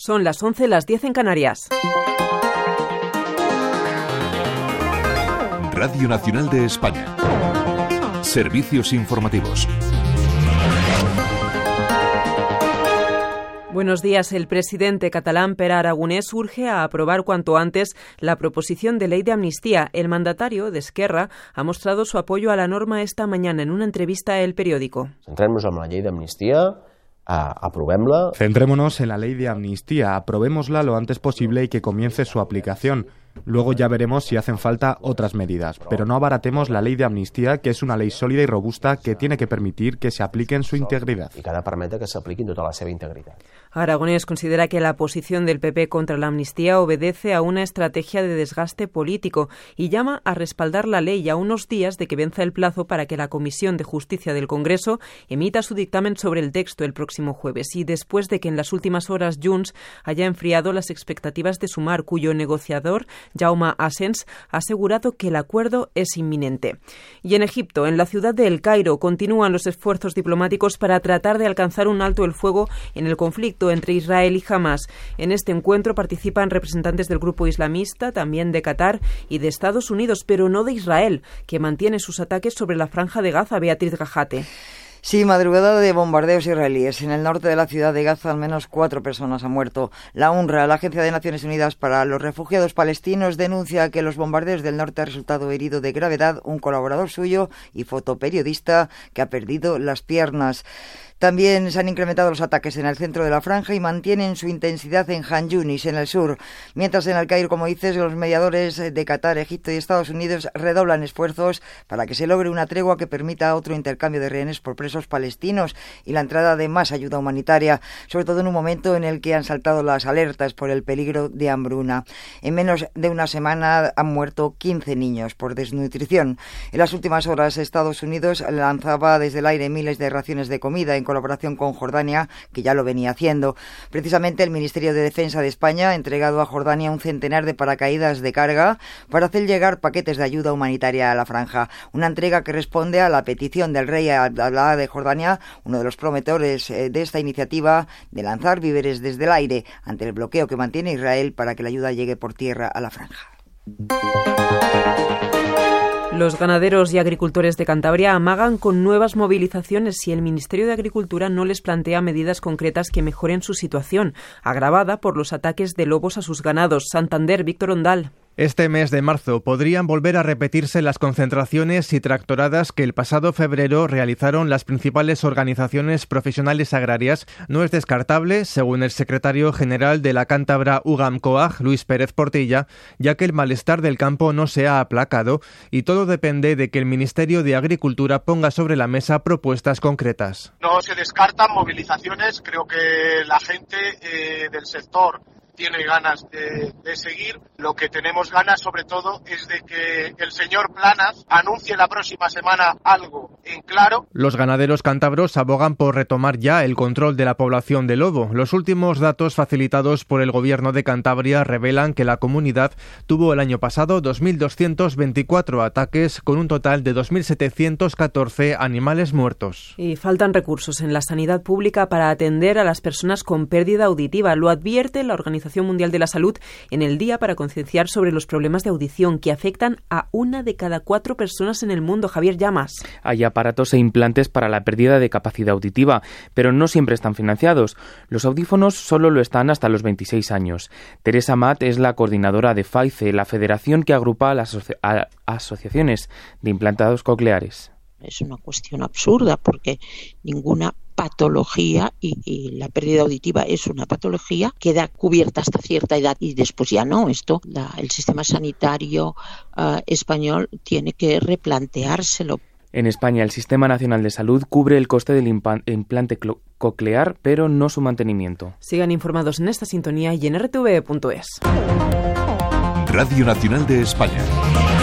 Son las 11, las 10 en Canarias. Radio Nacional de España. Servicios informativos. Buenos días. El presidente catalán Per Aragonés urge a aprobar cuanto antes la proposición de ley de amnistía. El mandatario de Esquerra ha mostrado su apoyo a la norma esta mañana en una entrevista a El Periódico. Centremos en la ley de amnistía aprobémosla. Centrémonos en la ley de amnistía, aprobémosla lo antes posible y que comience su aplicación. Luego ya veremos si hacen falta otras medidas, pero no abaratemos la ley de amnistía, que es una ley sólida y robusta que tiene que permitir que se aplique en su integridad. Y ha de que se aplique en toda la seva integridad. Aragonés considera que la posición del PP contra la amnistía obedece a una estrategia de desgaste político y llama a respaldar la ley a unos días de que venza el plazo para que la Comisión de Justicia del Congreso emita su dictamen sobre el texto el próximo jueves y después de que en las últimas horas Junts haya enfriado las expectativas de sumar, cuyo negociador Jaume Asens ha asegurado que el acuerdo es inminente. Y en Egipto, en la ciudad de El Cairo, continúan los esfuerzos diplomáticos para tratar de alcanzar un alto el fuego en el conflicto entre Israel y Hamas. En este encuentro participan representantes del grupo islamista, también de Qatar y de Estados Unidos, pero no de Israel, que mantiene sus ataques sobre la franja de Gaza, Beatriz Gajate. Sí, madrugada de bombardeos israelíes. En el norte de la ciudad de Gaza al menos cuatro personas han muerto. La UNRWA, la Agencia de Naciones Unidas para los Refugiados Palestinos, denuncia que los bombardeos del norte ha resultado herido de gravedad un colaborador suyo y fotoperiodista que ha perdido las piernas. También se han incrementado los ataques en el centro de la franja y mantienen su intensidad en Han Yunis, en el sur. Mientras en el Cairo, como dices, los mediadores de Qatar, Egipto y Estados Unidos redoblan esfuerzos para que se logre una tregua que permita otro intercambio de rehenes por presos palestinos y la entrada de más ayuda humanitaria, sobre todo en un momento en el que han saltado las alertas por el peligro de hambruna. En menos de una semana han muerto 15 niños por desnutrición. En las últimas horas, Estados Unidos lanzaba desde el aire miles de raciones de comida en colaboración con Jordania, que ya lo venía haciendo. Precisamente el Ministerio de Defensa de España ha entregado a Jordania un centenar de paracaídas de carga para hacer llegar paquetes de ayuda humanitaria a la franja. Una entrega que responde a la petición del rey Abdalá de Jordania, uno de los promotores eh, de esta iniciativa, de lanzar víveres desde el aire ante el bloqueo que mantiene Israel para que la ayuda llegue por tierra a la franja. Los ganaderos y agricultores de Cantabria amagan con nuevas movilizaciones si el Ministerio de Agricultura no les plantea medidas concretas que mejoren su situación, agravada por los ataques de lobos a sus ganados. Santander, Víctor Ondal. Este mes de marzo podrían volver a repetirse las concentraciones y tractoradas que el pasado febrero realizaron las principales organizaciones profesionales agrarias. No es descartable, según el secretario general de la cántabra UGAM COAG, Luis Pérez Portilla, ya que el malestar del campo no se ha aplacado y todo depende de que el Ministerio de Agricultura ponga sobre la mesa propuestas concretas. No se descartan movilizaciones, creo que la gente eh, del sector tiene ganas de, seguir. Lo que tenemos ganas, sobre todo, es de que el señor Planas anuncie la próxima semana algo en claro. Los ganaderos cántabros abogan por retomar ya el control de la población de lobo. Los últimos datos facilitados por el gobierno de Cantabria revelan que la comunidad tuvo el año pasado 2.224 ataques con un total de 2.714 animales muertos. Y faltan recursos en la sanidad pública para atender a las personas con pérdida auditiva. Lo advierte la organización Mundial de la Salud en el día para concienciar sobre los problemas de audición que afectan a una de cada cuatro personas en el mundo. Javier Llamas. Hay aparatos e implantes para la pérdida de capacidad auditiva, pero no siempre están financiados. Los audífonos solo lo están hasta los 26 años. Teresa Matt es la coordinadora de FAICE, la federación que agrupa a las asociaciones de implantados cocleares. Es una cuestión absurda porque ninguna patología y, la pérdida auditiva es una patología, queda cubierta hasta cierta edad y después ya no. Esto el sistema sanitario ah, español tiene que replanteárselo. En España, el Sistema Nacional de Salud cubre el coste del implante coclear, pero no su mantenimiento. Sigan informados en esta sintonía y en rtv.es. Radio Nacional de España.